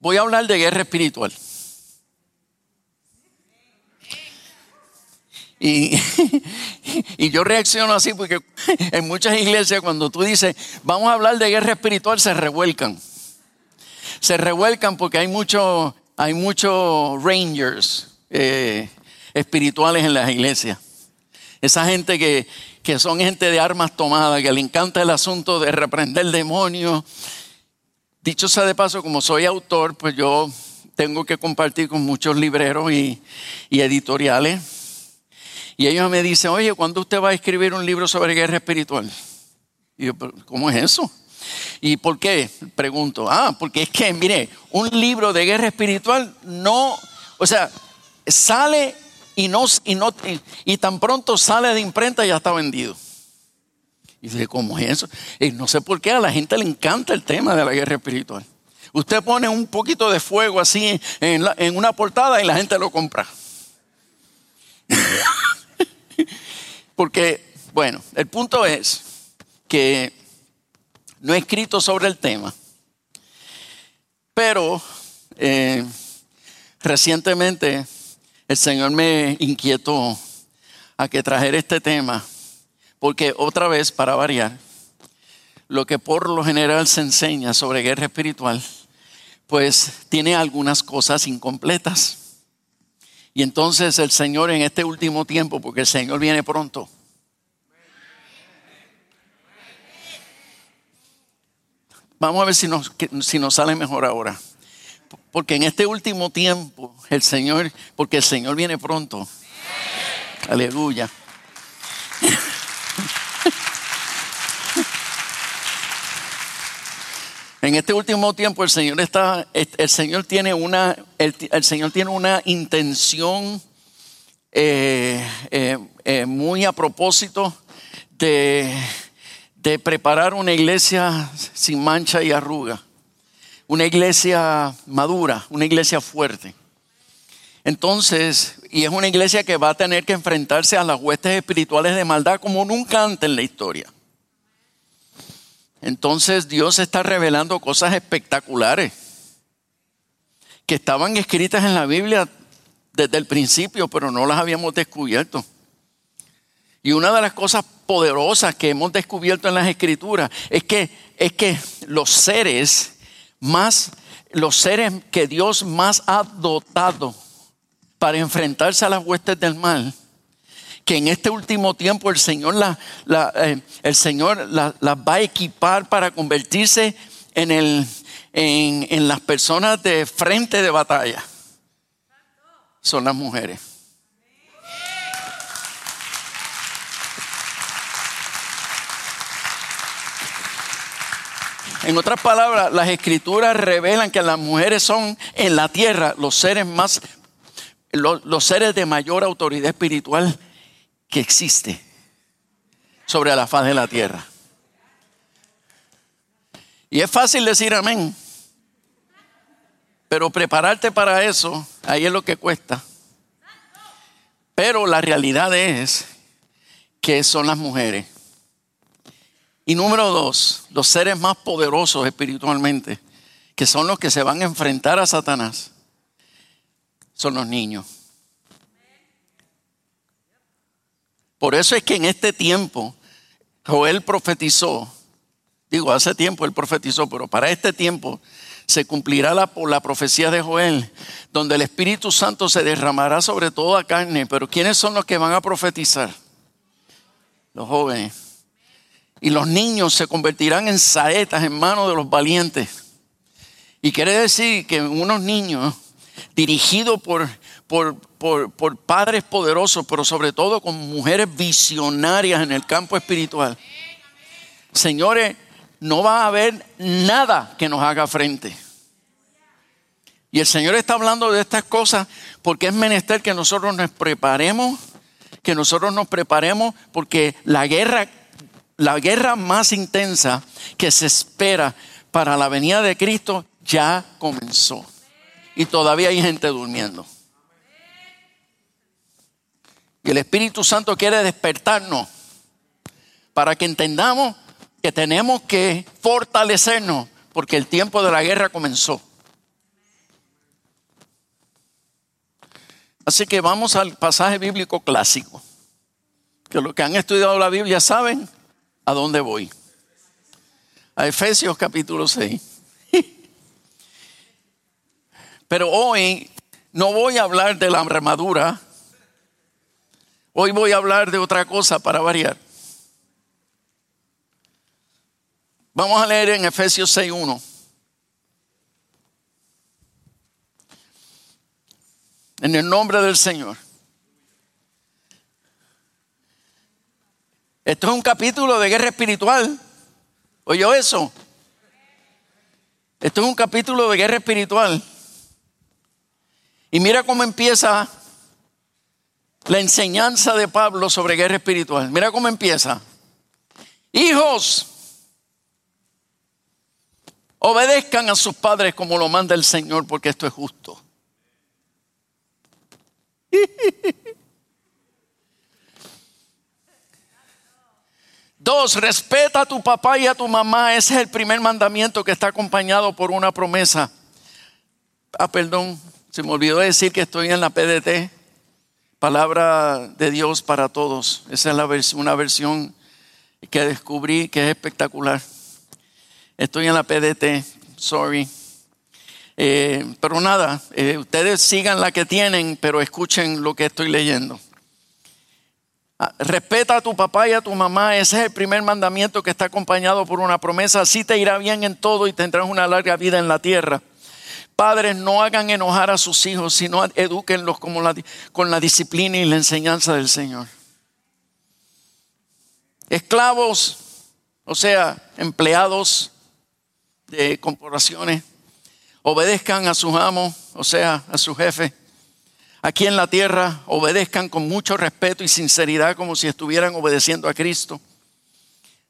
Voy a hablar de guerra espiritual. Y, yo reacciono así porque en muchas iglesias cuando tú dices, vamos a hablar de guerra espiritual, se revuelcan. Se revuelcan porque hay muchos hay muchos rangers eh, espirituales en las iglesias. Esa gente que, que son gente de armas tomadas, que le encanta el asunto de reprender demonios. Dicho sea de paso, como soy autor, pues yo tengo que compartir con muchos libreros y, editoriales y ellos me dicen, oye, ¿cuándo usted va a escribir un libro sobre guerra espiritual? Y yo, ¿cómo es eso? ¿Y por qué? Pregunto. Ah, porque es que, mire, un libro de guerra espiritual no, o sea, sale y no, y no, y, tan pronto sale de imprenta ya está vendido. Y dice, ¿cómo es eso? Y no sé por qué a la gente le encanta el tema de la guerra espiritual. Usted pone un poquito de fuego así en, una portada y la gente lo compra. Porque, bueno, el punto es que no he escrito sobre el tema, pero eh, recientemente el Señor me inquietó a que trajera este tema, porque otra vez, para variar, lo que por lo general se enseña sobre guerra espiritual, pues tiene algunas cosas incompletas. Y entonces el Señor en este último tiempo, porque el Señor viene pronto, vamos a ver si nos, si nos sale mejor ahora. Porque en este último tiempo, el Señor, porque el Señor viene pronto. Aleluya. En este último tiempo el Señor está, el Señor tiene una, el, Señor tiene una intención eh, eh, eh, muy a propósito de, de preparar una iglesia sin mancha y arruga, una iglesia madura, una iglesia fuerte. Entonces, y es una iglesia que va a tener que enfrentarse a las huestes espirituales de maldad como nunca antes en la historia. Entonces Dios está revelando cosas espectaculares que estaban escritas en la Biblia desde el principio, pero no las habíamos descubierto. Y una de las cosas poderosas que hemos descubierto en las escrituras es que, es que los seres más, los seres que Dios más ha dotado para enfrentarse a las huestes del mal, que en este último tiempo el Señor, eh, Señor las va a equipar para convertirse en, el, en, en las personas de frente de batalla. Son las mujeres. En otras palabras, las escrituras revelan que las mujeres son en la tierra los seres más, los, los seres de mayor autoridad espiritual que existe sobre la faz de la tierra. Y es fácil decir amén, pero prepararte para eso, ahí es lo que cuesta. Pero la realidad es que son las mujeres. Y número dos, los seres más poderosos espiritualmente, que son los que se van a enfrentar a Satanás, son los niños. Por eso es que en este tiempo Joel profetizó, digo, hace tiempo él profetizó, pero para este tiempo se cumplirá la, la profecía de Joel, donde el Espíritu Santo se derramará sobre toda carne. Pero ¿quiénes son los que van a profetizar? Los jóvenes. Y los niños se convertirán en saetas en manos de los valientes. Y quiere decir que unos niños dirigidos por, por, por, padres poderosos, pero sobre todo con mujeres visionarias en el campo espiritual. Señores, no va a haber nada que nos haga frente. Y el Señor está hablando de estas cosas porque es menester que nosotros nos preparemos, que nosotros nos preparemos porque la guerra, la guerra más intensa que se espera para la venida de Cristo ya comenzó. Y todavía hay gente durmiendo que el Espíritu Santo quiere despertarnos para que entendamos que tenemos que fortalecernos porque el tiempo de la guerra comenzó. Así que vamos al pasaje bíblico clásico, que los que han estudiado la Biblia saben a dónde voy. A Efesios capítulo 6. Pero hoy no voy a hablar de la armadura Hoy voy a hablar de otra cosa para variar. Vamos a leer en Efesios 6.1. En el nombre del Señor. Esto es un capítulo de guerra espiritual. ¿Oyó eso? Esto es un capítulo de guerra espiritual. Y mira cómo empieza la enseñanza de Pablo sobre guerra espiritual. Mira cómo empieza. Hijos, obedezcan a sus padres como lo manda el Señor, porque esto es justo. Dos, respeta a tu papá y a tu mamá. Ese es el primer mandamiento que está acompañado por una promesa. Ah, perdón, se me olvidó decir que estoy en la PDT, Palabra de Dios para Todos. Esa es una versión que descubrí que es espectacular. Estoy en la PDT, sorry. Eh, pero nada, eh, ustedes sigan la que tienen, pero escuchen lo que estoy leyendo. Ah, respeta a tu papá y a tu mamá. Ese es el primer mandamiento que está acompañado por una promesa. Así te irá bien en todo y tendrás una larga vida en la tierra. Padres, no hagan enojar a sus hijos, sino edúquenlos como con la disciplina y la enseñanza del Señor. Esclavos, o sea, empleados de corporaciones, obedezcan a sus amos, o sea, a su jefe. Aquí en la tierra obedezcan con mucho respeto y sinceridad como si estuvieran obedeciendo a Cristo.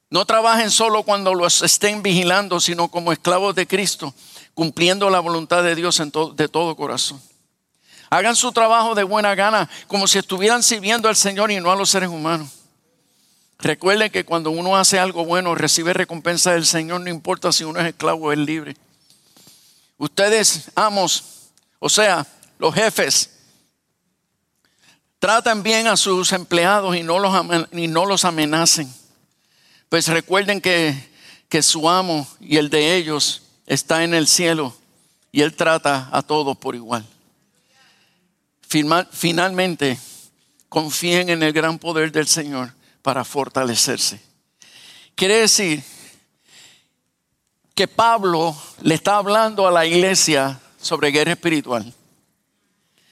No trabajen solo cuando los estén vigilando, sino como esclavos de Cristo cumpliendo la voluntad de Dios en de todo corazón. Hagan su trabajo de buena gana, como si estuvieran sirviendo al Señor y no a los seres humanos. Recuerden que cuando uno hace algo bueno, recibe recompensa del Señor, no importa si uno es esclavo o es libre. Ustedes, amos, o sea, los jefes, tratan bien a sus empleados y no los, y no los amenacen. Pues recuerden que, que su amo y el de ellos está en el cielo y Él trata a todos por igual. Finalmente, confíen en el gran poder del Señor para fortalecerse. Quiere decir que Pablo le está hablando a la iglesia sobre guerra espiritual.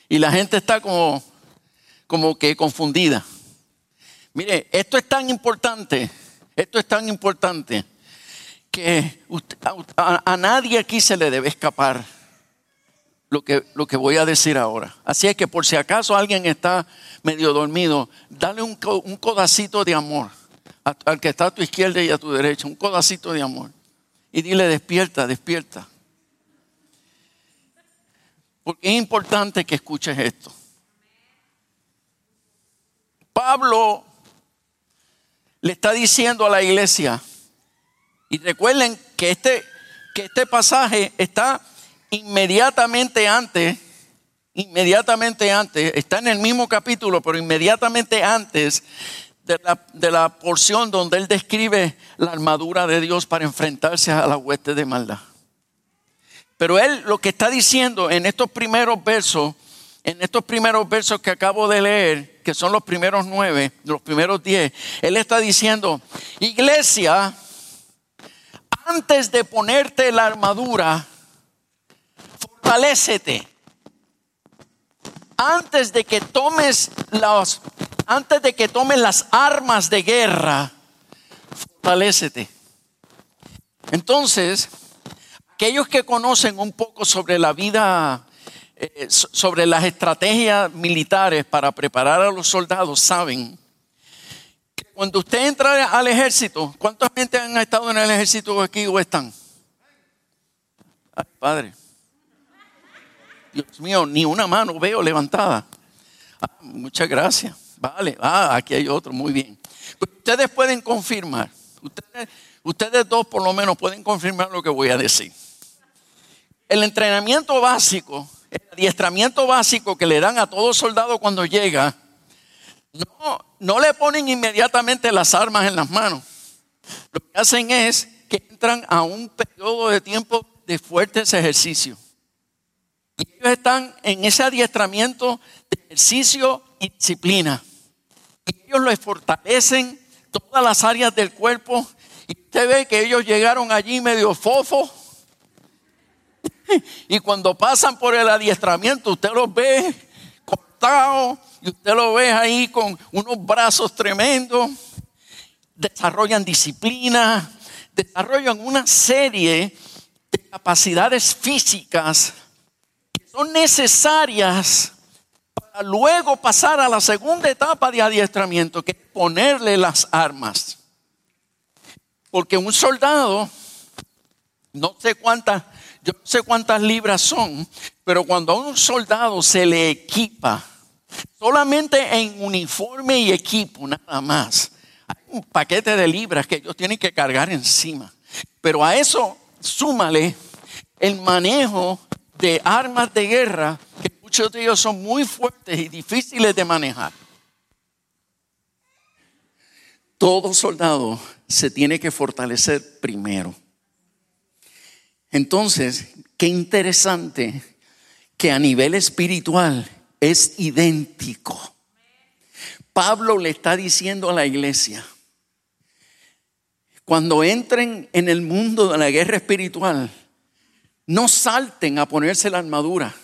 Y la gente está como, como que confundida. Mire, esto es tan importante, esto es tan importante que a, nadie aquí se le debe escapar lo que, lo que voy a decir ahora. Así es que por si acaso alguien está medio dormido, dale un, un codacito de amor al que está a tu izquierda y a tu derecha, un codacito de amor. Y dile, despierta, despierta. Porque es importante que escuches esto. Pablo le está diciendo a la iglesia, y recuerden que este, que este pasaje está inmediatamente antes, inmediatamente antes, está en el mismo capítulo, pero inmediatamente antes de la, de la porción donde él describe la armadura de Dios para enfrentarse a la hueste de maldad. Pero él lo que está diciendo en estos primeros versos, en estos primeros versos que acabo de leer, que son los primeros nueve, los primeros diez, él está diciendo, iglesia, antes de ponerte la armadura, fortalécete. Antes de que tomes las, antes de que tomes las armas de guerra, fortalécete. Entonces, aquellos que conocen un poco sobre la vida, eh, sobre las estrategias militares para preparar a los soldados, saben cuando usted entra al ejército, ¿cuánta gente han estado en el ejército aquí o están? Padre. Dios mío, ni una mano veo levantada. Ah, muchas gracias. Vale, ah, aquí hay otro, muy bien. Pues ustedes pueden confirmar, ustedes, ustedes dos por lo menos pueden confirmar lo que voy a decir. El entrenamiento básico el adiestramiento básico que le dan a todo soldado cuando llega, no, no le ponen inmediatamente las armas en las manos. Lo que hacen es que entran a un periodo de tiempo de fuertes ejercicios. Y ellos están en ese adiestramiento de ejercicio y disciplina. Y ellos les fortalecen todas las áreas del cuerpo. Y usted ve que ellos llegaron allí medio fofo. Y cuando pasan por el adiestramiento, usted los ve cortados y usted lo ve ahí con unos brazos tremendos. Desarrollan disciplina, desarrollan una serie de capacidades físicas que son necesarias para luego pasar a la segunda etapa de adiestramiento, que es ponerle las armas. Porque un soldado, no sé cuántas, yo no sé cuántas libras son, pero cuando a un soldado se le equipa, solamente en uniforme y equipo, nada más, hay un paquete de libras que ellos tienen que cargar encima. Pero a eso súmale el manejo de armas de guerra, que muchos de ellos son muy fuertes y difíciles de manejar. Todo soldado se tiene que fortalecer primero. Entonces, qué interesante que a nivel espiritual es idéntico. Pablo le está diciendo a la iglesia, cuando entren en el mundo de la guerra espiritual, no salten a ponerse la armadura.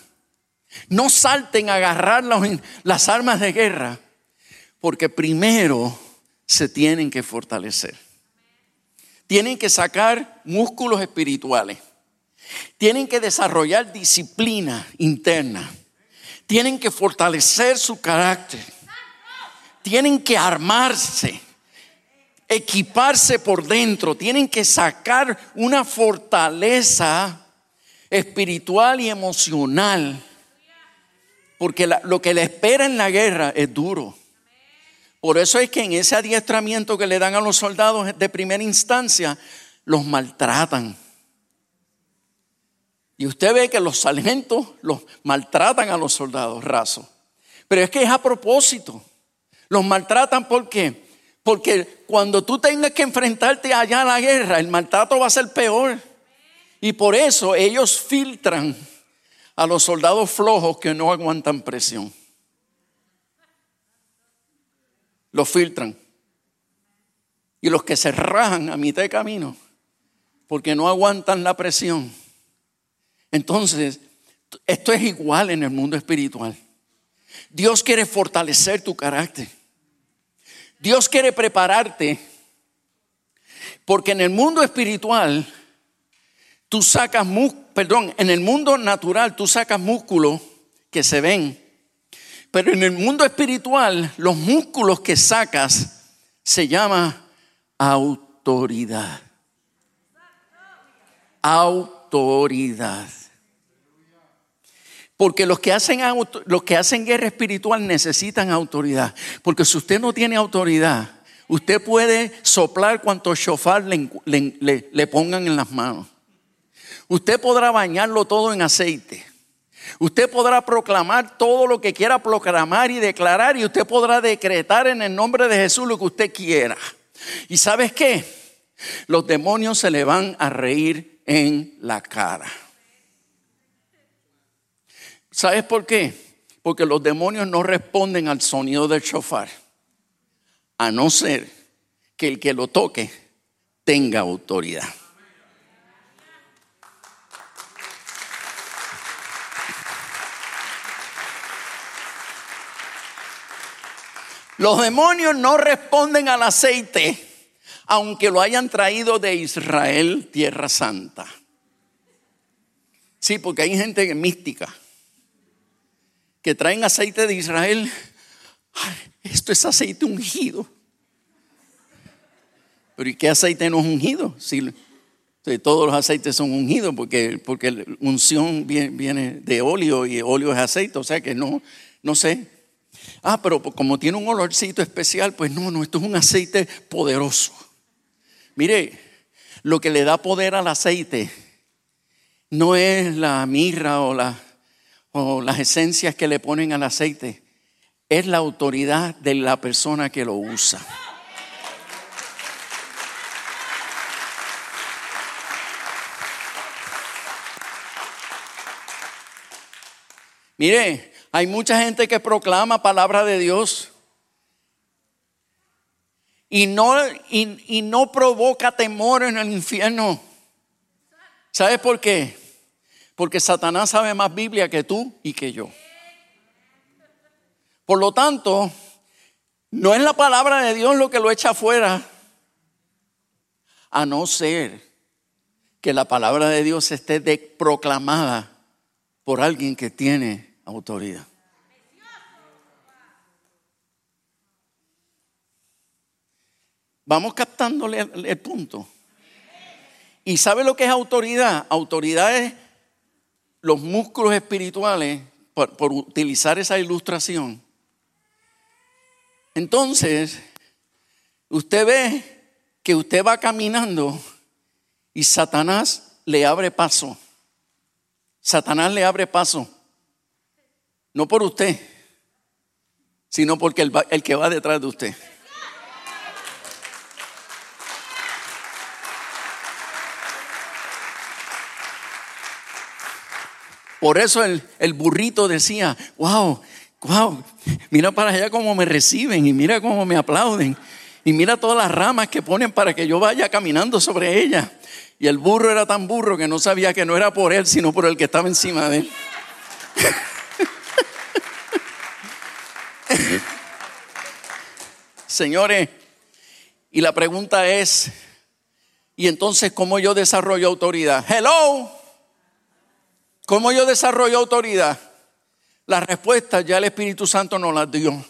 No salten a agarrar las armas de guerra. Porque primero se tienen que fortalecer. Tienen que sacar músculos espirituales. Tienen que desarrollar disciplina interna. Tienen que fortalecer su carácter. Tienen que armarse equiparse por dentro, tienen que sacar una fortaleza espiritual y emocional, porque lo que le espera en la guerra es duro. Por eso es que en ese adiestramiento que le dan a los soldados de primera instancia, los maltratan. Y usted ve que los sargentos los maltratan a los soldados rasos. Pero es que es a propósito. Los maltratan porque porque cuando tú tengas que enfrentarte allá a la guerra, el maltrato va a ser peor. Y por eso ellos filtran a los soldados flojos que no aguantan presión. Los filtran. Y los que se rajan a mitad de camino porque no aguantan la presión. Entonces, esto es igual en el mundo espiritual. Dios quiere fortalecer tu carácter. Dios quiere prepararte porque en el mundo espiritual tú sacas, perdón, en el mundo natural tú sacas músculos que se ven, pero en el mundo espiritual los músculos que sacas se llama autoridad. Autoridad. Porque los que, hacen los que hacen guerra espiritual necesitan autoridad. Porque si usted no tiene autoridad, usted puede soplar cuanto shofar le, le pongan en las manos. Usted podrá bañarlo todo en aceite. Usted podrá proclamar todo lo que quiera proclamar y declarar y usted podrá decretar en el nombre de Jesús lo que usted quiera. ¿Y sabes qué? Los demonios se le van a reír en la cara. ¿Sabes por qué? Porque los demonios no responden al sonido del shofar, a no ser que el que lo toque tenga autoridad. Los demonios no responden al aceite, aunque lo hayan traído de Israel, tierra santa. Sí, porque hay gente mística que traen aceite de Israel, esto es aceite ungido. Pero ¿y qué aceite no es ungido? Si, todos los aceites son ungidos porque, porque unción viene, de óleo y óleo es aceite, o sea que no, no sé. Ah, pero como tiene un olorcito especial, pues no, no, esto es un aceite poderoso. Mire, lo que le da poder al aceite no es la mirra o la o las esencias que le ponen al aceite, es la autoridad de la persona que lo usa. Mire, hay mucha gente que proclama palabra de Dios y no, y, no provoca temor en el infierno. ¿Sabes por qué? Porque Satanás sabe más Biblia que tú y que yo. Por lo tanto, no es la palabra de Dios lo que lo echa afuera, a no ser que la palabra de Dios esté proclamada por alguien que tiene autoridad. Vamos captándole el, punto. ¿Y sabe lo que es autoridad? Autoridad es los músculos espirituales, por, utilizar esa ilustración. Entonces, usted ve que usted va caminando y Satanás le abre paso. Satanás le abre paso. No por usted, sino porque el que va detrás de usted. Por eso el, burrito decía, wow, wow, mira para allá cómo me reciben y mira cómo me aplauden. Y mira todas las ramas que ponen para que yo vaya caminando sobre ella. Y el burro era tan burro que no sabía que no era por él, sino por el que estaba encima de él. Señores, y la pregunta es, ¿y entonces cómo yo desarrollo autoridad? Hello. ¿Cómo yo desarrollo autoridad? La respuesta ya el Espíritu Santo nos las dio.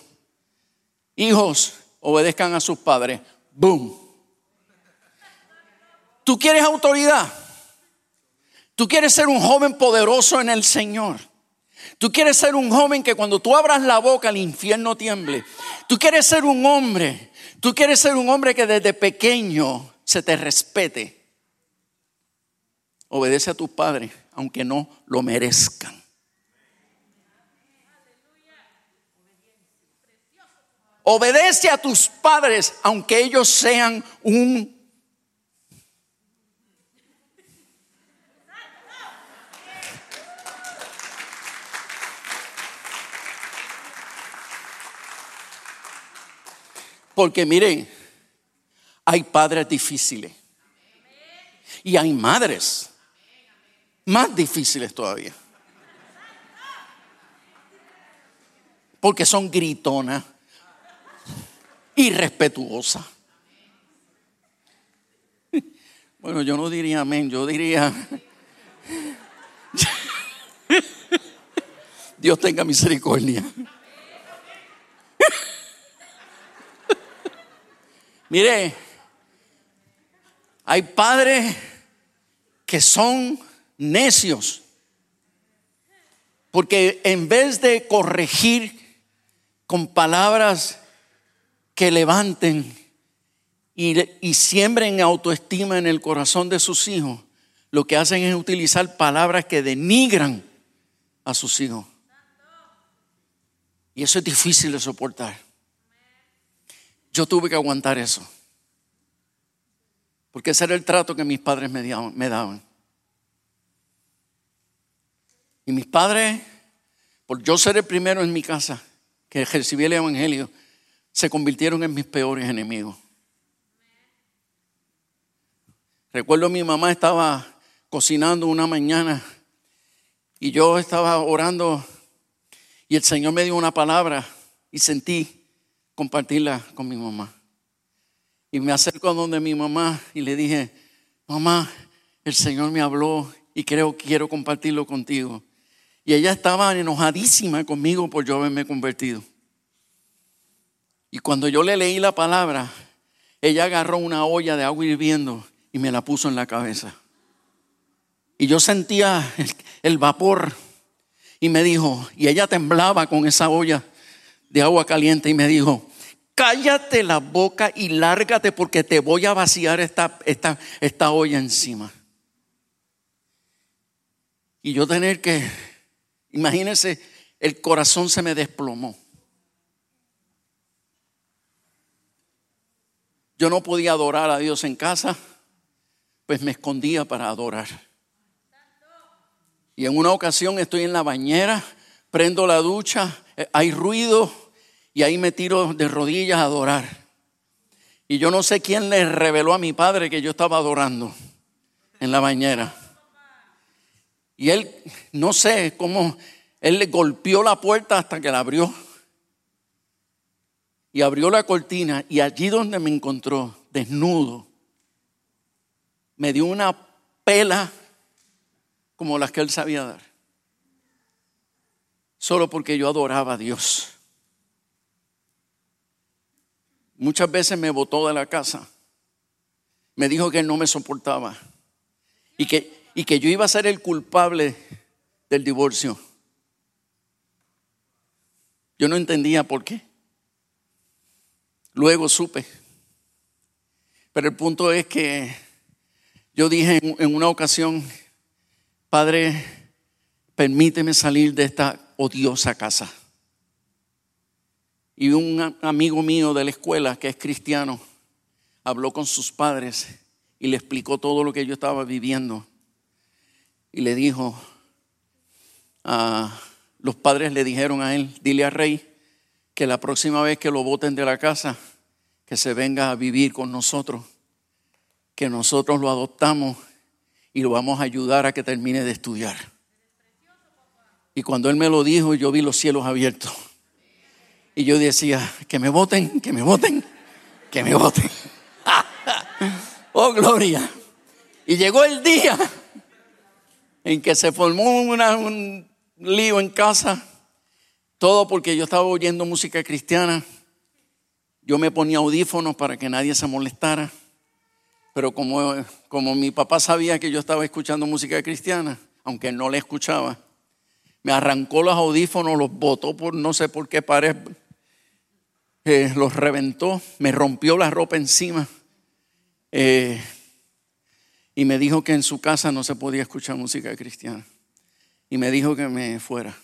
Hijos, obedezcan a sus padres. Boom. ¿Tú quieres autoridad? ¿Tú quieres ser un joven poderoso en el Señor? ¿Tú quieres ser un joven que cuando tú abras la boca el infierno tiemble? ¿Tú quieres ser un hombre? ¿Tú quieres ser un hombre que desde pequeño se te respete? Obedece a tus padres aunque no lo merezcan. Obedece a tus padres, aunque ellos sean un... Porque miren, hay padres difíciles y hay madres más difíciles todavía. Porque son gritonas, irrespetuosas. Bueno, yo no diría amén, yo diría, Dios tenga misericordia. Mire, hay padres que son necios. Porque en vez de corregir con palabras que levanten y, siembren autoestima en el corazón de sus hijos, lo que hacen es utilizar palabras que denigran a sus hijos. Y eso es difícil de soportar. Yo tuve que aguantar eso. Porque ese era el trato que mis padres me daban. Y mis padres, por yo ser el primero en mi casa que recibí el Evangelio, se convirtieron en mis peores enemigos. Recuerdo mi mamá estaba cocinando una mañana y yo estaba orando y el Señor me dio una palabra y sentí compartirla con mi mamá. Y me acerco a donde mi mamá y le dije, mamá, el Señor me habló y creo que quiero compartirlo contigo. Y ella estaba enojadísima conmigo por yo haberme convertido. Y cuando yo le leí la palabra, ella agarró una olla de agua hirviendo y me la puso en la cabeza. Y yo sentía el, vapor y me dijo, y ella temblaba con esa olla de agua caliente y me dijo, cállate la boca y lárgate porque te voy a vaciar esta, esta, esta olla encima. Y yo tener que Imagínense, el corazón se me desplomó. Yo no podía adorar a Dios en casa, pues me escondía para adorar. Y en una ocasión estoy en la bañera, prendo la ducha, eh, hay ruido y ahí me tiro de rodillas a adorar. Y yo no sé quién le reveló a mi padre que yo estaba adorando en la bañera. Y él, no sé cómo, él le golpeó la puerta hasta que la abrió. Y abrió la cortina y allí donde me encontró, desnudo, me dio una pela como las que él sabía dar. Solo porque yo adoraba a Dios. Muchas veces me botó de la casa. Me dijo que él no me soportaba. Y que, y que yo iba a ser el culpable del divorcio. Yo no entendía por qué. Luego supe. Pero el punto es que yo dije en una ocasión, Padre, permíteme salir de esta odiosa casa. Y un amigo mío de la escuela, que es cristiano, habló con sus padres y le explicó todo lo que yo estaba viviendo. Y le dijo, ah, los padres le dijeron a él, dile a Rey que la próxima vez que lo voten de la casa, que se venga a vivir con nosotros, que nosotros lo adoptamos y lo vamos a ayudar a que termine de estudiar. Y cuando él me lo dijo, yo vi los cielos abiertos. Y yo decía, que me voten, que me voten, que me voten. oh, gloria. Y llegó el día en que se formó un lío en casa. Todo porque yo estaba oyendo música cristiana. Yo me ponía audífonos para que nadie se molestara. Pero como, como mi papá sabía que yo estaba escuchando música cristiana, aunque no le escuchaba, me arrancó los audífonos, los botó por no sé por qué pared eh, los reventó, me rompió la ropa encima eh, y me dijo que en su casa no se podía escuchar música cristiana. Y me dijo que me fuera.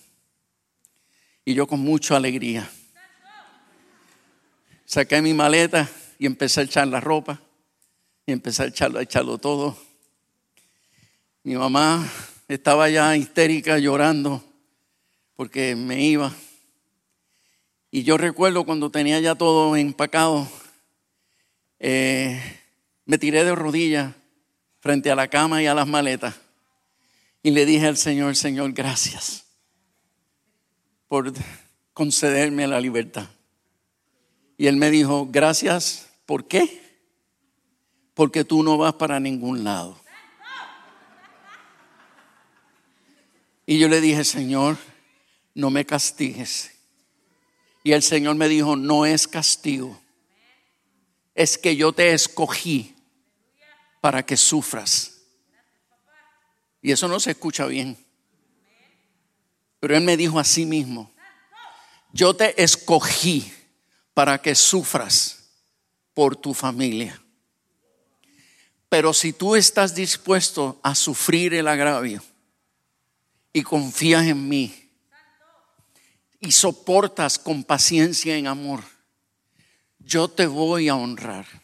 Y yo con mucha alegría saqué mi maleta y empecé a echar la ropa y empecé a echarlo, a echarlo todo. Mi mamá estaba ya histérica llorando porque me iba. Y yo recuerdo cuando tenía ya todo empacado, eh, me tiré de rodillas frente a la cama y a las maletas y le dije al Señor, Señor, gracias por concederme la libertad. Y él me dijo, gracias, ¿por qué? Porque tú no vas para ningún lado. Y yo le dije, Señor, no me castigues. Y el Señor me dijo, no es castigo, es que yo te escogí para que sufras. Y eso no se escucha bien. Pero Él me dijo a sí mismo, yo te escogí para que sufras por tu familia. Pero si tú estás dispuesto a sufrir el agravio y confías en mí, y soportas con paciencia en amor, yo te voy a honrar.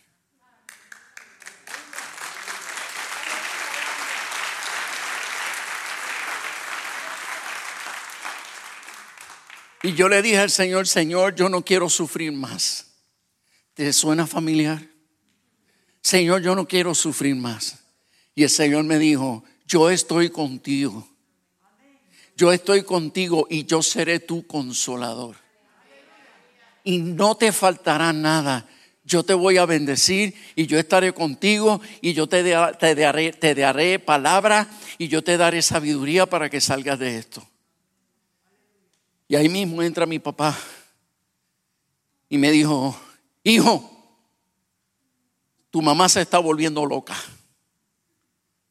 Y yo le dije al Señor, Señor, yo no quiero sufrir más. ¿Te suena familiar? Señor, yo no quiero sufrir más. Y el Señor me dijo, yo estoy contigo yo estoy contigo y yo seré tu consolador. Y no te faltará nada. Yo te voy a bendecir y yo estaré contigo y yo te, te, daré, te daré palabra y yo te daré sabiduría para que salgas de esto. Y ahí mismo entra mi papá y me dijo, hijo, tu mamá se está volviendo loca.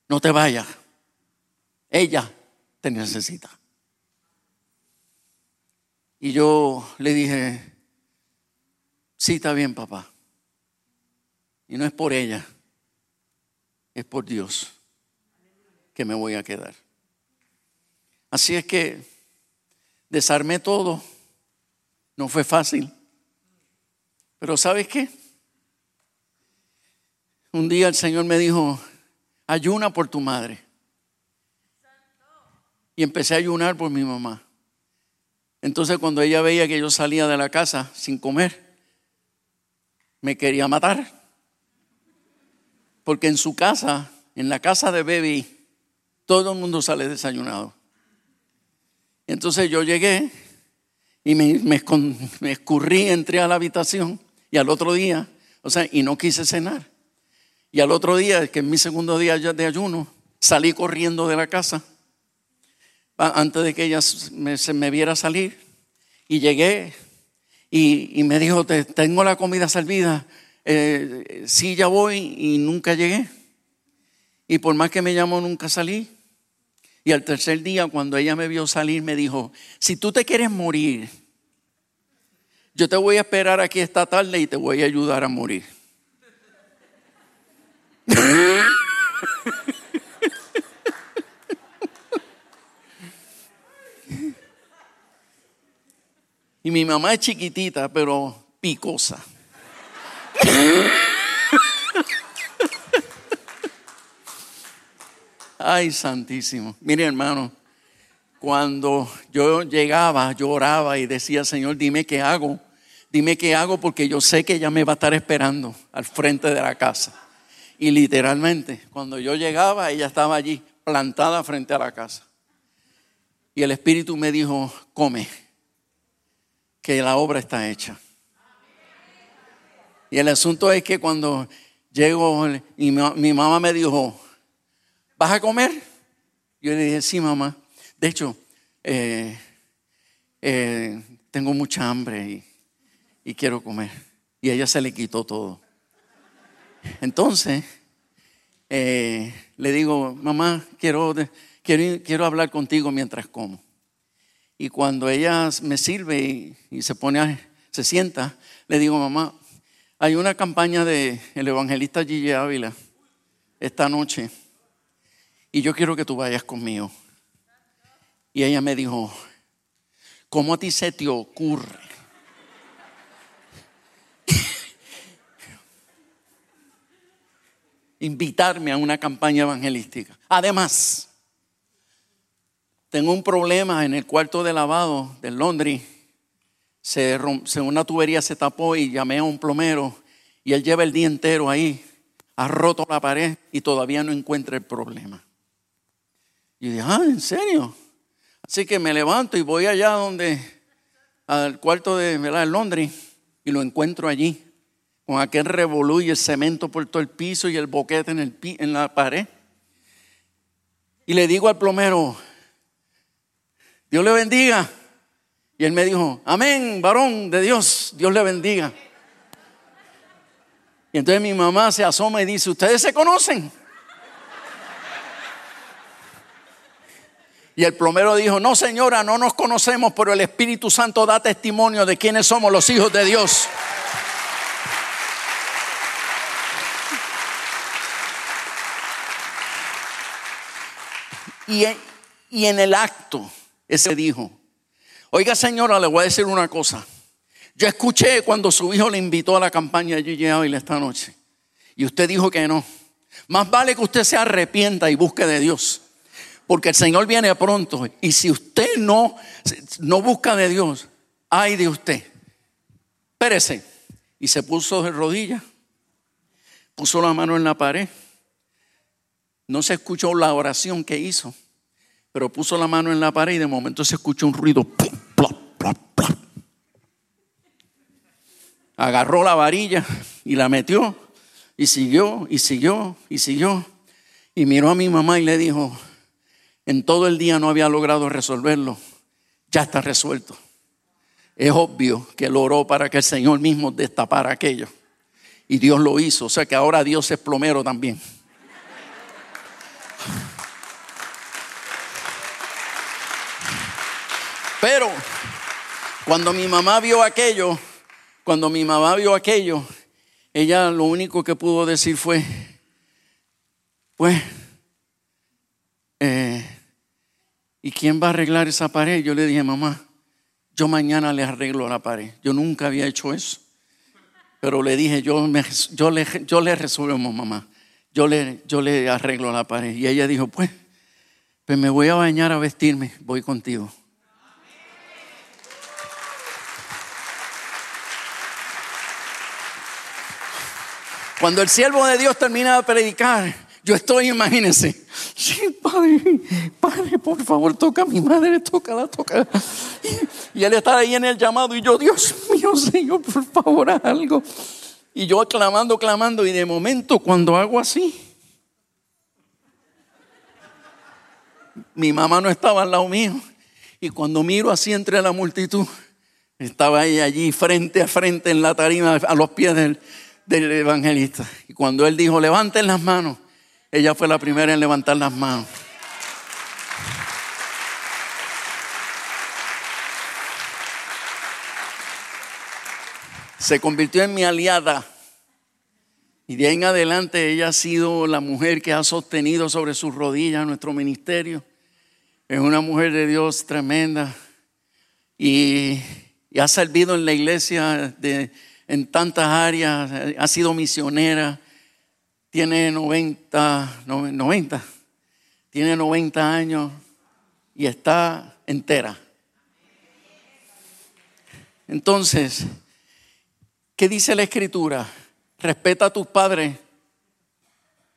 No te vayas. Ella te necesita. Y yo le dije, sí, está bien, papá. Y no es por ella, es por Dios que me voy a quedar. Así es que Desarmé todo. No fue fácil. Pero ¿sabes qué? Un día el Señor me dijo, ayuna por tu madre. Y empecé a ayunar por mi mamá. Entonces cuando ella veía que yo salía de la casa sin comer, me quería matar. Porque en su casa, en la casa de Baby, todo el mundo sale desayunado. Entonces yo llegué y me, me, escurrí, entré a la habitación y al otro día, o sea, y no quise cenar. Y al otro día, que es mi segundo día de ayuno, salí corriendo de la casa antes de que ella se me viera salir. Y llegué y, me dijo, tengo la comida servida. Eh, sí, ya voy y nunca llegué. Y por más que me llamó, nunca salí. Y al tercer día, cuando ella me vio salir, me dijo, si tú te quieres morir, yo te voy a esperar aquí esta tarde y te voy a ayudar a morir. Y mi mamá es chiquitita, pero picosa. Ay, santísimo. Mire, hermano, cuando yo llegaba, lloraba y decía, Señor, dime qué hago. Dime qué hago porque yo sé que ella me va a estar esperando al frente de la casa. Y literalmente, cuando yo llegaba, ella estaba allí, plantada frente a la casa. Y el Espíritu me dijo, come que la obra está hecha. Y el asunto es que cuando llego y mi, mamá me dijo, ¿vas a comer? Yo le dije, sí, mamá. De hecho, eh, eh, tengo mucha hambre y, quiero comer. Y ella se le quitó todo. Entonces, eh, le digo, mamá, quiero, quiero, quiero hablar contigo mientras como. Y cuando ella me sirve y, se pone, se sienta, le digo, mamá, hay una campaña del el evangelista Gigi Ávila esta noche y yo quiero que tú vayas conmigo. Y ella me dijo, ¿cómo a ti se te ocurre? invitarme a una campaña evangelística. Además, tengo un problema en el cuarto de lavado del Londres. Se, una tubería se tapó y llamé a un plomero y él lleva el día entero ahí, ha roto la pared y todavía no encuentra el problema. Y dije, ah, ¿en serio? Así que me levanto y voy allá donde, al cuarto de ¿verdad? Londres y lo encuentro allí, con aquel revolú y el cemento por todo el piso y el boquete en, el, en la pared. Y le digo al plomero, Dios le bendiga. Y él me dijo, amén, varón de Dios, Dios le bendiga. Y entonces mi mamá se asoma y dice, ¿ustedes se conocen? Y el plomero dijo, no señora, no nos conocemos, pero el Espíritu Santo da testimonio de quiénes somos los hijos de Dios. Y, en el acto ese dijo, oiga señora, le voy a decir una cosa. Yo escuché cuando su hijo le invitó a la campaña de Gigi esta noche. Y usted dijo que no. Más vale que usted se arrepienta y busque de Dios. Porque el Señor viene pronto. Y si usted no, no busca de Dios, ay de usted. Espérese. Y se puso de rodillas. Puso la mano en la pared. No se escuchó la oración que hizo pero puso la mano en la pared y de momento se escuchó un ruido. Agarró la varilla y la metió y siguió y siguió y siguió. Y miró a mi mamá y le dijo, en todo el día no había logrado resolverlo, ya está resuelto. Es obvio que lo oró para que el Señor mismo destapara aquello. Y Dios lo hizo, o sea que ahora Dios es plomero también. Pero cuando mi mamá vio aquello, cuando mi mamá vio aquello, ella lo único que pudo decir fue, pues, eh, ¿y quién va a arreglar esa pared? Yo le dije, mamá, yo mañana le arreglo la pared. Yo nunca había hecho eso. Pero le dije, yo, yo, le, yo le resuelvo, mamá. Yo le, yo le arreglo la pared. Y ella dijo, pues, pues me voy a bañar a vestirme, voy contigo. Cuando el siervo de Dios termina de predicar, yo estoy, imagínense, sí, padre, padre, por favor, toca a mi madre, tócala, tócala. Y él está ahí en el llamado y yo, Dios mío, Señor, por favor, algo. Y yo clamando, clamando, y de momento cuando hago así, mi mamá no estaba al lado mío. Y cuando miro así entre la multitud, estaba ella allí frente a frente en la tarima, a los pies del, del evangelista. Y cuando él dijo, levanten las manos, ella fue la primera en levantar las manos. Se convirtió en mi aliada. Y de ahí en adelante ella ha sido la mujer que ha sostenido sobre sus rodillas nuestro ministerio. Es una mujer de Dios tremenda. Y, ha servido en la iglesia en tantas áreas, ha sido misionera, tiene 90, 90, tiene 90 años y está entera. Entonces, ¿qué dice la escritura? Respeta a tus padres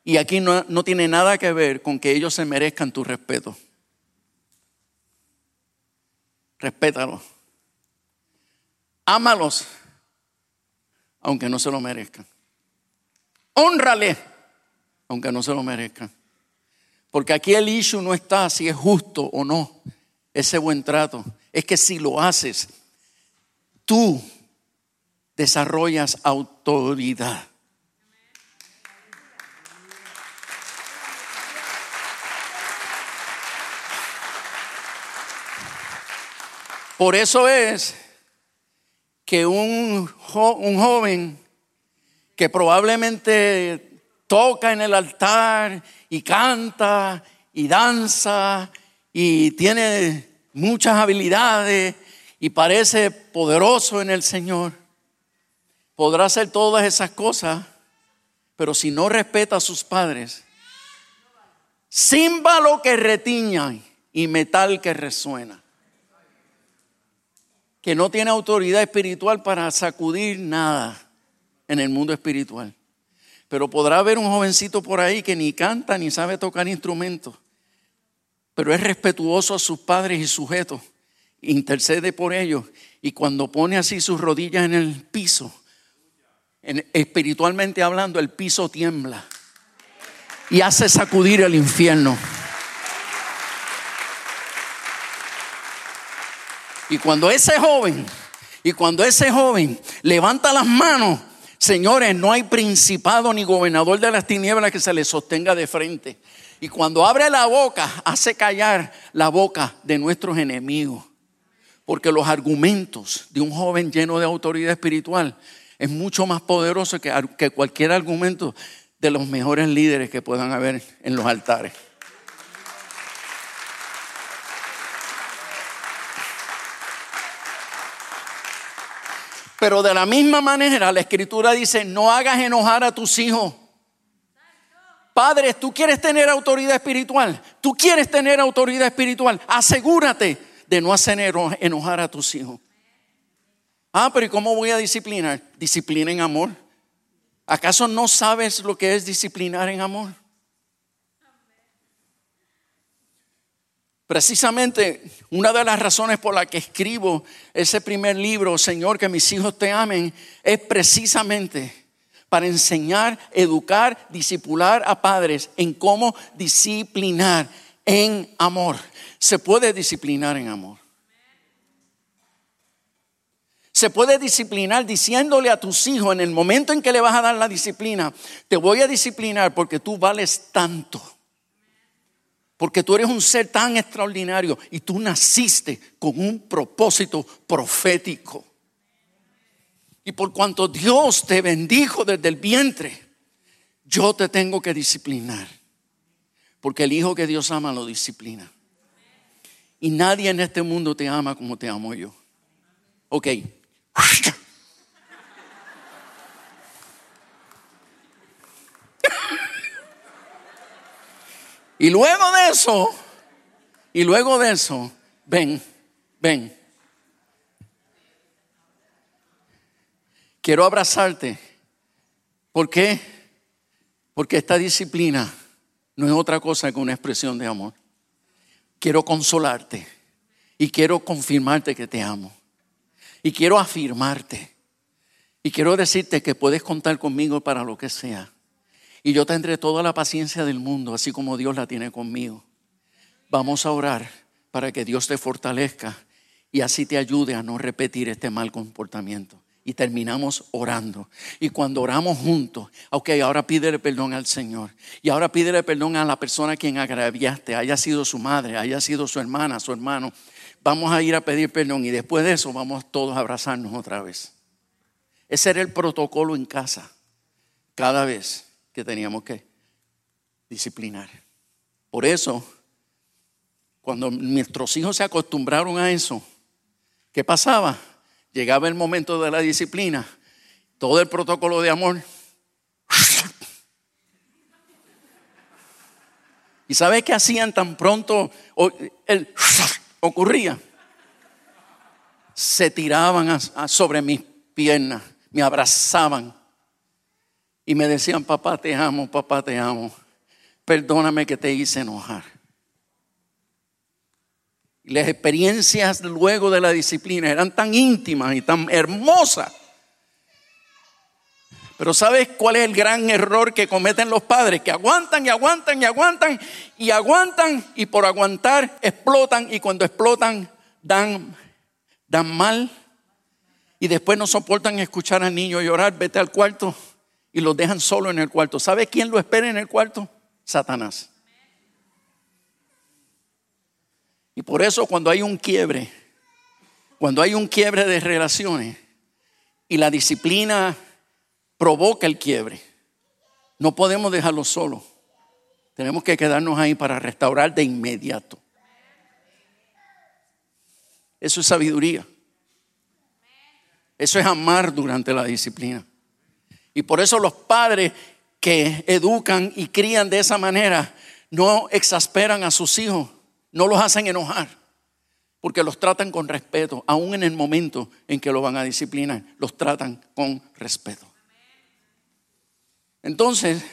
y aquí no, no tiene nada que ver con que ellos se merezcan tu respeto. Respétalos. Ámalos aunque no se lo merezcan. Honrale, aunque no se lo merezcan. Porque aquí el issue no está si es justo o no ese buen trato. Es que si lo haces, tú desarrollas autoridad. Por eso es que un, un joven que probablemente toca en el altar y canta y danza y tiene muchas habilidades y parece poderoso en el Señor, podrá hacer todas esas cosas, pero si no respeta a sus padres, címbalo que retiña y metal que resuena que no tiene autoridad espiritual para sacudir nada en el mundo espiritual. Pero podrá haber un jovencito por ahí que ni canta ni sabe tocar instrumentos, pero es respetuoso a sus padres y sujetos, intercede por ellos y cuando pone así sus rodillas en el piso, espiritualmente hablando, el piso tiembla y hace sacudir el infierno. Y cuando ese joven, y cuando ese joven levanta las manos, señores, no hay principado ni gobernador de las tinieblas que se le sostenga de frente. Y cuando abre la boca, hace callar la boca de nuestros enemigos. Porque los argumentos de un joven lleno de autoridad espiritual es mucho más poderoso que, que cualquier argumento de los mejores líderes que puedan haber en los altares. Pero de la misma manera la escritura dice, no hagas enojar a tus hijos. Padres, tú quieres tener autoridad espiritual. Tú quieres tener autoridad espiritual. Asegúrate de no hacer enojar a tus hijos. Ah, pero ¿y cómo voy a disciplinar? Disciplina en amor. ¿Acaso no sabes lo que es disciplinar en amor? Precisamente una de las razones por las que escribo ese primer libro, Señor, que mis hijos te amen, es precisamente para enseñar, educar, discipular a padres en cómo disciplinar en amor. Se puede disciplinar en amor. Se puede disciplinar diciéndole a tus hijos en el momento en que le vas a dar la disciplina, te voy a disciplinar porque tú vales tanto. Porque tú eres un ser tan extraordinario y tú naciste con un propósito profético. Y por cuanto Dios te bendijo desde el vientre, yo te tengo que disciplinar. Porque el hijo que Dios ama lo disciplina. Y nadie en este mundo te ama como te amo yo. Ok. Y luego de eso, y luego de eso, ven, ven. Quiero abrazarte. ¿Por qué? Porque esta disciplina no es otra cosa que una expresión de amor. Quiero consolarte y quiero confirmarte que te amo. Y quiero afirmarte. Y quiero decirte que puedes contar conmigo para lo que sea. Y yo tendré toda la paciencia del mundo, así como Dios la tiene conmigo. Vamos a orar para que Dios te fortalezca y así te ayude a no repetir este mal comportamiento. Y terminamos orando. Y cuando oramos juntos, ok, ahora pídele perdón al Señor. Y ahora pídele perdón a la persona a quien agraviaste, haya sido su madre, haya sido su hermana, su hermano. Vamos a ir a pedir perdón y después de eso vamos todos a abrazarnos otra vez. Ese era el protocolo en casa. Cada vez que teníamos que disciplinar. Por eso, cuando nuestros hijos se acostumbraron a eso, ¿qué pasaba? Llegaba el momento de la disciplina, todo el protocolo de amor. ¿Y sabes qué hacían tan pronto? El ocurría. Se tiraban sobre mis piernas, me abrazaban y me decían, papá te amo, papá te amo, perdóname que te hice enojar. Y las experiencias luego de la disciplina eran tan íntimas y tan hermosas. Pero ¿sabes cuál es el gran error que cometen los padres? Que aguantan y aguantan y aguantan y aguantan y por aguantar explotan y cuando explotan dan, dan mal y después no soportan escuchar al niño llorar, vete al cuarto y los dejan solo en el cuarto. ¿Sabe quién lo espera en el cuarto? Satanás. Y por eso cuando hay un quiebre, cuando hay un quiebre de relaciones y la disciplina provoca el quiebre, no podemos dejarlo solo. Tenemos que quedarnos ahí para restaurar de inmediato. Eso es sabiduría. Eso es amar durante la disciplina. Y por eso los padres que educan y crían de esa manera no exasperan a sus hijos, no los hacen enojar, porque los tratan con respeto, aún en el momento en que lo van a disciplinar, los tratan con respeto. Entonces,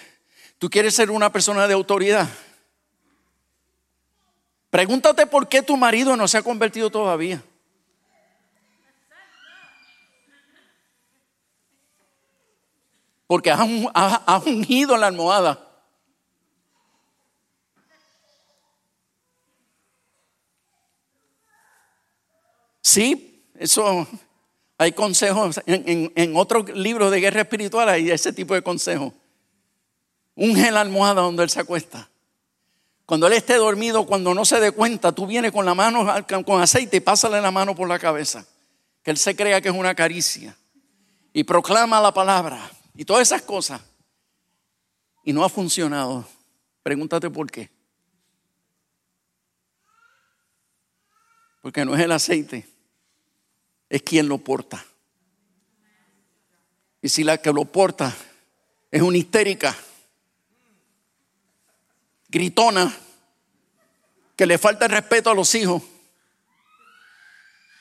tú quieres ser una persona de autoridad. Pregúntate por qué tu marido no se ha convertido todavía. Porque has, ungido la almohada. Sí, eso hay consejos. En, en, otro libro de guerra espiritual hay ese tipo de consejos. Unge la almohada donde él se acuesta. Cuando él esté dormido, cuando no se dé cuenta, tú vienes con la mano con aceite y pásale la mano por la cabeza. Que él se crea que es una caricia. Y proclama la palabra y todas esas cosas. Y no ha funcionado. Pregúntate por qué. Porque no es el aceite, es quien lo porta. Y si la que lo porta es una histérica, gritona, que le falta el respeto a los hijos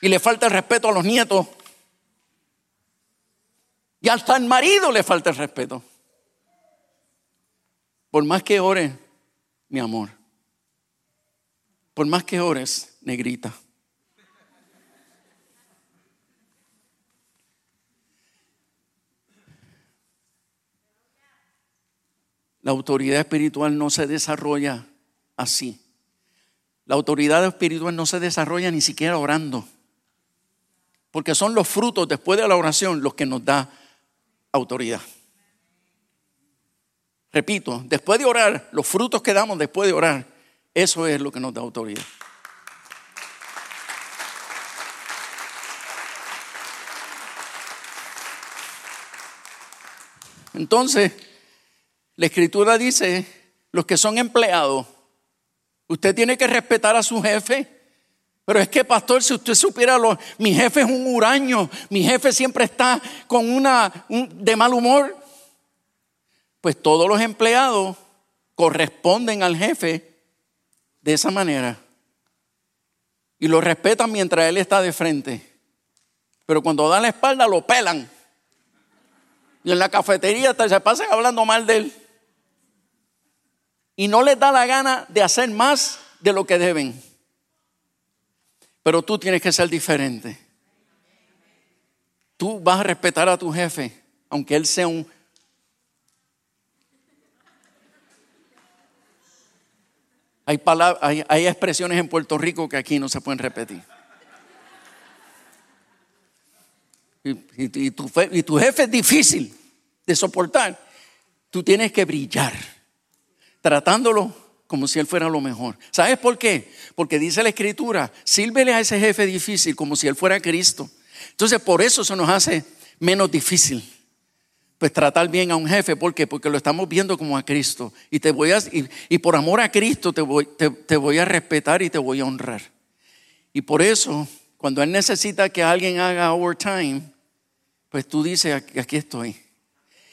y le falta el respeto a los nietos y hasta al marido le falta el respeto. Por más que ores, mi amor. Por más que ores, negrita. La autoridad espiritual no se desarrolla así. La autoridad espiritual no se desarrolla ni siquiera orando. Porque son los frutos después de la oración los que nos da autoridad. Repito, después de orar, los frutos que damos después de orar, eso es lo que nos da autoridad. Entonces, la escritura dice, los que son empleados, usted tiene que respetar a su jefe, Pero es que, pastor, si usted supiera, lo, mi jefe es un huraño, mi jefe siempre está con una de mal humor. Pues todos los empleados corresponden al jefe de esa manera. Y lo respetan mientras él está de frente. Pero cuando da la espalda lo pelan. Y en la cafetería se pasan hablando mal de él. Y no les da la gana de hacer más de lo que deben. Pero tú tienes que ser diferente. Tú vas a respetar a tu jefe, aunque él sea un... Hay, hay, expresiones en Puerto Rico que aquí no se pueden repetir. Y tu jefe es difícil de soportar. Tú tienes que brillar, tratándolo como si él fuera lo mejor. ¿Sabes por qué? Porque dice la escritura, sírvele a ese jefe difícil como si él fuera Cristo. Entonces por eso se nos hace menos difícil. Pues tratar bien a un jefe, ¿por qué? Porque lo estamos viendo como a Cristo. Y, te voy a, y, por amor a Cristo te voy, a respetar y te voy a honrar. Y por eso, cuando Él necesita que alguien haga overtime, pues tú dices, aquí estoy.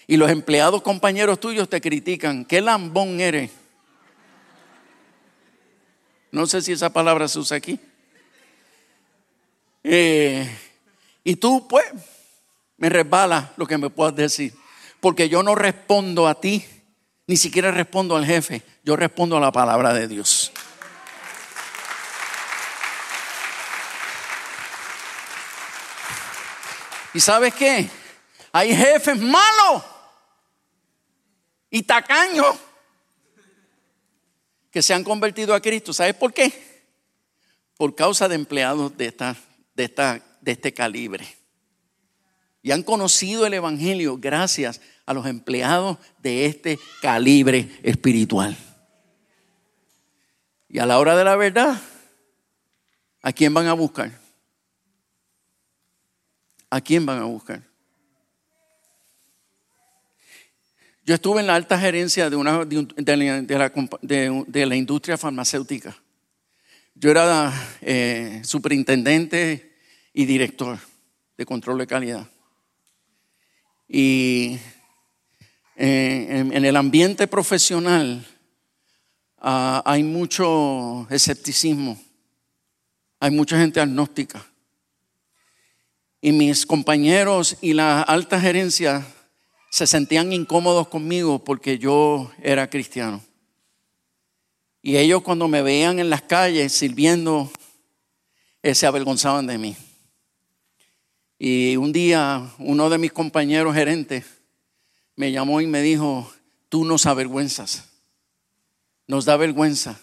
Y los empleados compañeros tuyos te critican, qué lambón eres. No sé si esa palabra se usa aquí. Eh, y tú, pues, me resbala lo que me puedas decir. Porque yo no respondo a ti, ni siquiera respondo al jefe. Yo respondo a la palabra de Dios. ¿Y sabes qué? Hay jefes malos y tacaños que se han convertido a Cristo. ¿Sabes por qué? Por causa de empleados de, esta, de, esta, de este calibre. Y han conocido el Evangelio gracias a los empleados de este calibre espiritual. Y a la hora de la verdad, ¿a quién van a buscar? ¿A quién van a buscar? Yo estuve en la alta gerencia de, una, de, la, industria farmacéutica. Yo era eh, superintendente y director de control de calidad. Y eh, en, el ambiente profesional ah, hay mucho escepticismo, hay mucha gente agnóstica. Y mis compañeros y la alta gerencia se sentían incómodos conmigo porque yo era cristiano. Y ellos cuando me veían en las calles sirviendo, eh, se avergonzaban de mí. Y un día uno de mis compañeros gerentes me llamó y me dijo, tú nos avergüenzas, nos da vergüenza.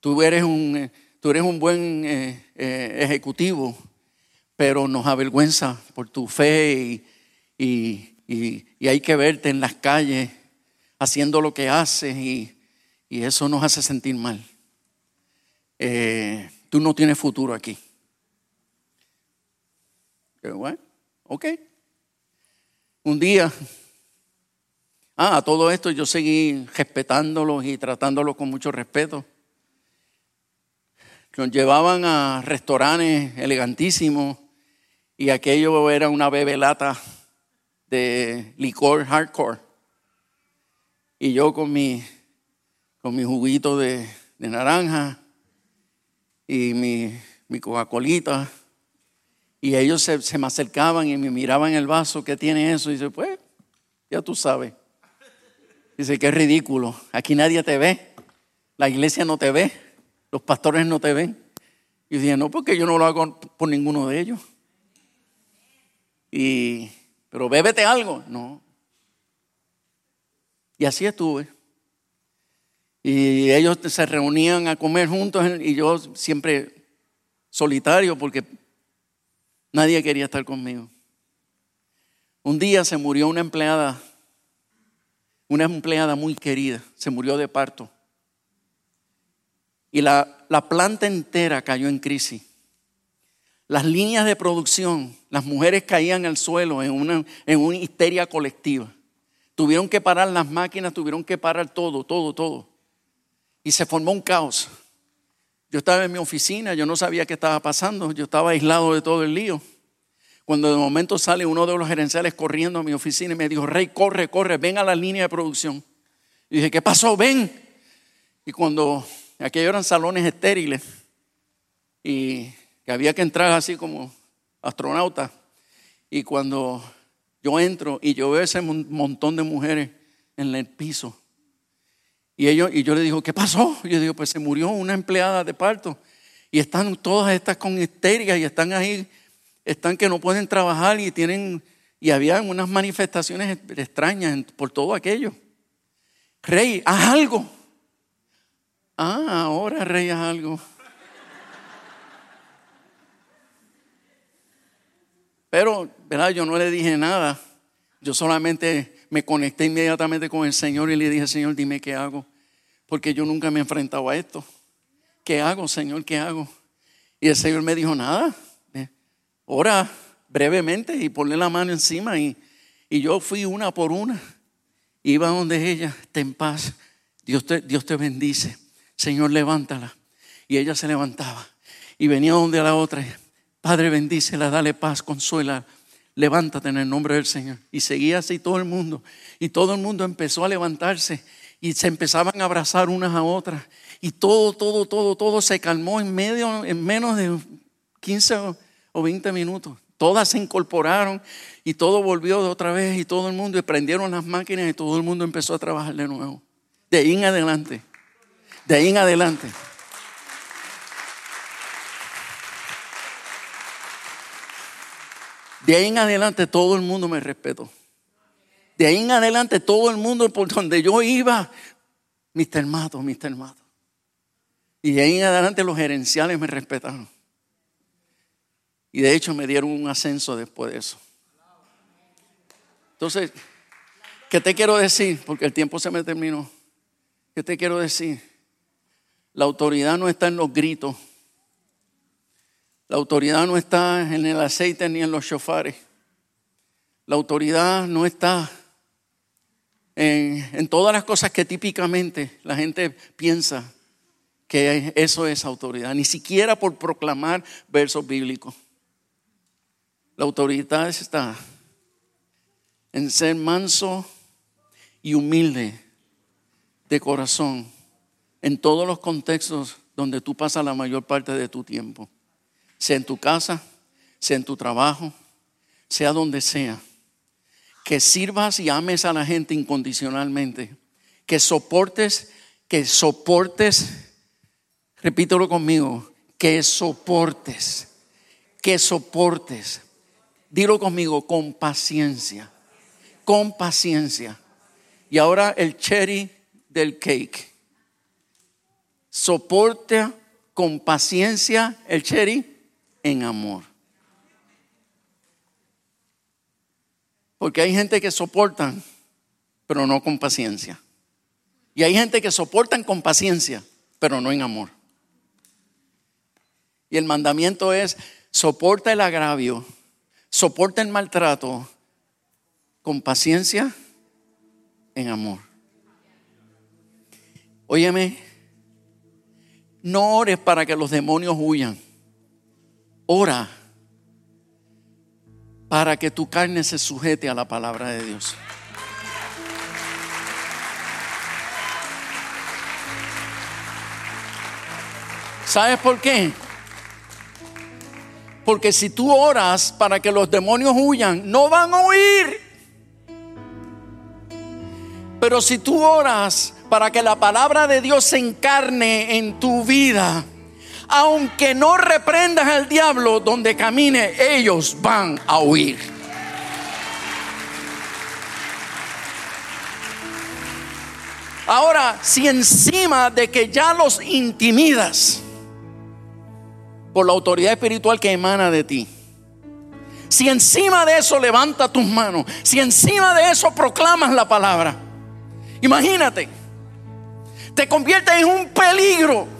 Tú eres un, tú eres un buen eh, eh, ejecutivo, pero nos avergüenza por tu fe y, hay que verte en las calles haciendo lo que haces y, eso nos hace sentir mal. Eh, tú no tienes futuro aquí. Bueno, ok. Un día, ah, todo esto yo seguí respetándolos y tratándolos con mucho respeto. Nos llevaban a restaurantes elegantísimos y aquello era una bebelata de licor hardcore. Y yo con mi, con mi juguito de, naranja y mi, mi Coca-Colita. Y ellos se, me acercaban y me miraban el vaso, ¿qué tiene eso? Y dice, pues, ya tú sabes. Dice, qué ridículo. Aquí nadie te ve. La iglesia no te ve. Los pastores no te ven. Y dije, no, porque yo no lo hago por ninguno de ellos. Y pero bébete algo. No. Y así estuve. Y ellos se reunían a comer juntos y yo siempre solitario porque nadie quería estar conmigo. Un día se murió una empleada, una empleada muy querida, se murió de parto. Y la, la planta entera cayó en crisis. Las líneas de producción, las mujeres caían al suelo en una, en una histeria colectiva. Tuvieron que parar las máquinas, tuvieron que parar todo, todo, todo. Y se formó un caos. Yo estaba en mi oficina, yo no sabía qué estaba pasando, yo estaba aislado de todo el lío. Cuando de momento sale uno de los gerenciales corriendo a mi oficina y me dijo, Rey, corre, corre, ven a la línea de producción. Y dije, ¿qué pasó? Ven. Y cuando aquellos eran salones estériles y que había que entrar así como astronauta, y cuando yo entro y yo veo ese montón de mujeres en el piso, y, ellos, y yo le digo, ¿qué pasó? Y yo digo, pues se murió una empleada de parto. Y están todas estas con histeria y están ahí, están que no pueden trabajar y tienen, y había unas manifestaciones extrañas por todo aquello. Rey, haz algo. Ah, ahora rey, haz algo. Pero, ¿verdad? Yo no le dije nada. Yo solamente me conecté inmediatamente con el Señor y le dije, Señor, dime qué hago. Porque yo nunca me he enfrentado a esto. ¿Qué hago, Señor? ¿Qué hago? Y el Señor me dijo, nada, ora brevemente y ponle la mano encima. Y, y yo fui una por una. Iba donde ella, ten paz. Dios te, Dios te bendice. Señor, levántala. Y ella se levantaba. Y venía donde la otra. Padre, bendícela, dale paz, consuela levántate en el nombre del Señor. Y seguía así todo el mundo. Y todo el mundo empezó a levantarse y se empezaban a abrazar unas a otras. Y todo, todo, todo, todo se calmó en, medio, en menos de 15 o 20 minutos. Todas se incorporaron y todo volvió de otra vez y todo el mundo, y prendieron las máquinas y todo el mundo empezó a trabajar de nuevo. De ahí en adelante. De ahí en adelante. De ahí en adelante todo el mundo me respetó. De ahí en adelante todo el mundo por donde yo iba, Mr. Mato, Mr. Mato. Y de ahí en adelante los gerenciales me respetaron. Y de hecho me dieron un ascenso después de eso. Entonces, ¿qué te quiero decir? Porque el tiempo se me terminó. ¿Qué te quiero decir? La autoridad no está en los gritos. La autoridad no está en el aceite ni en los chofares. La autoridad no está en, todas las cosas que típicamente la gente piensa que eso es autoridad, ni siquiera por proclamar versos bíblicos. La autoridad está en ser manso y humilde de corazón en todos los contextos donde tú pasas la mayor parte de tu tiempo sea en tu casa, sea en tu trabajo, sea donde sea. Que sirvas y ames a la gente incondicionalmente. Que soportes, que soportes, repítelo conmigo, que soportes, que soportes. Dilo conmigo, con paciencia, con paciencia. Y ahora el cherry del cake. Soporta con paciencia el cherry en amor. Porque hay gente que soportan, pero no con paciencia. Y hay gente que soportan con paciencia, pero no en amor. Y el mandamiento es, soporta el agravio, soporta el maltrato con paciencia en amor. Óyeme, no ores para que los demonios huyan. Ora para que tu carne se sujete a la palabra de Dios. ¿Sabes por qué? Porque si tú oras para que los demonios huyan, no van a huir. Pero si tú oras para que la palabra de Dios se encarne en tu vida, aunque no reprendas al diablo donde camine, ellos van a huir. Ahora, si encima de que ya los intimidas por la autoridad espiritual que emana de ti, si encima de eso levanta tus manos, si encima de eso proclamas la palabra, imagínate, te conviertes en un peligro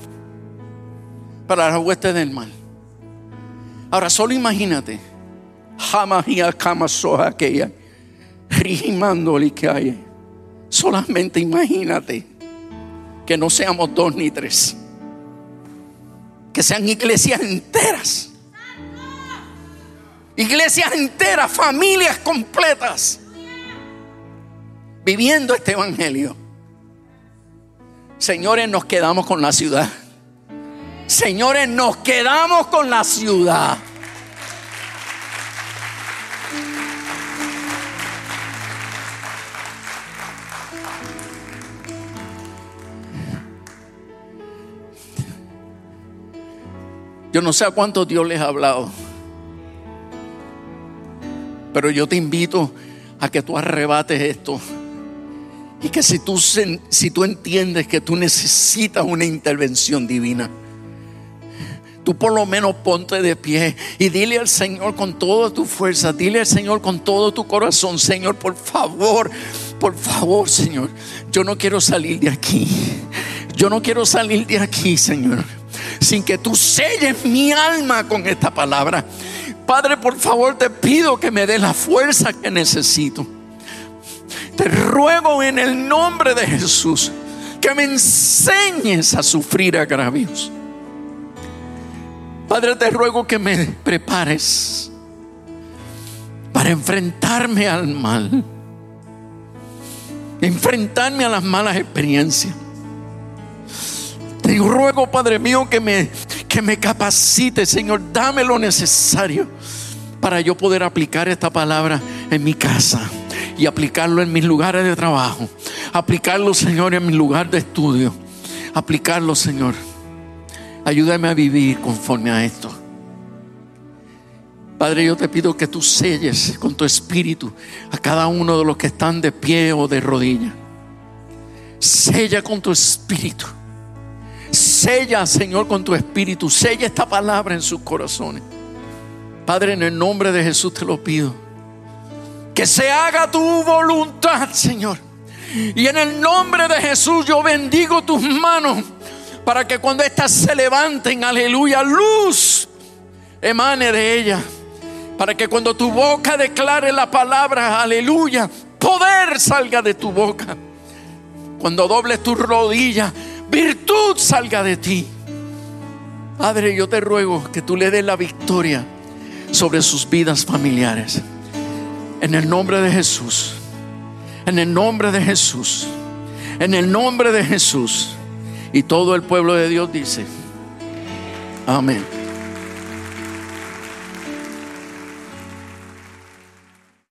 para las huestes del mal. Ahora, solo imagínate. aquella. que hay. Solamente imagínate que no seamos dos ni tres. que sean iglesias enteras. Iglesias enteras, familias completas, viviendo este evangelio. Señores, nos quedamos con la ciudad. Señores, nos quedamos con la ciudad. Yo no sé a cuántos Dios les ha hablado. Pero yo te invito a que tú arrebates esto. Y que si tú, si tú entiendes que tú necesitas una intervención divina, tú por lo menos ponte de pie y dile al Señor con toda tu fuerza, dile al Señor con todo tu corazón, Señor, por favor, por favor, Señor, yo no quiero salir de aquí. Yo no quiero salir de aquí, Señor sin que tú selles mi alma con esta palabra. Padre, por favor te pido que me dé la fuerza que necesito. Te ruego en el nombre de Jesús que me enseñes a sufrir agravios. Padre, te ruego que me prepares para enfrentarme al mal, enfrentarme a las malas experiencias te ruego, Padre mío, que me, que me capacite, Señor. Dame lo necesario para yo poder aplicar esta palabra en mi casa y aplicarlo en mis lugares de trabajo. Aplicarlo, Señor, en mi lugar de estudio. Aplicarlo, Señor. Ayúdame a vivir conforme a esto. Padre, yo te pido que tú selles con tu espíritu a cada uno de los que están de pie o de rodilla. Sella con tu espíritu Sella, Señor, con tu espíritu. Sella esta palabra en sus corazones. Padre, en el nombre de Jesús te lo pido. Que se haga tu voluntad, Señor. Y en el nombre de Jesús yo bendigo tus manos para que cuando éstas se levanten, aleluya, luz emane de ella. Para que cuando tu boca declare la palabra, aleluya, poder salga de tu boca. Cuando dobles tus rodillas, virtud salga de ti. Padre, yo te ruego que tú le des la victoria sobre sus vidas familiares. En el nombre de Jesús. En el nombre de Jesús. En el nombre de Jesús. Y todo el pueblo de Dios dice, amén.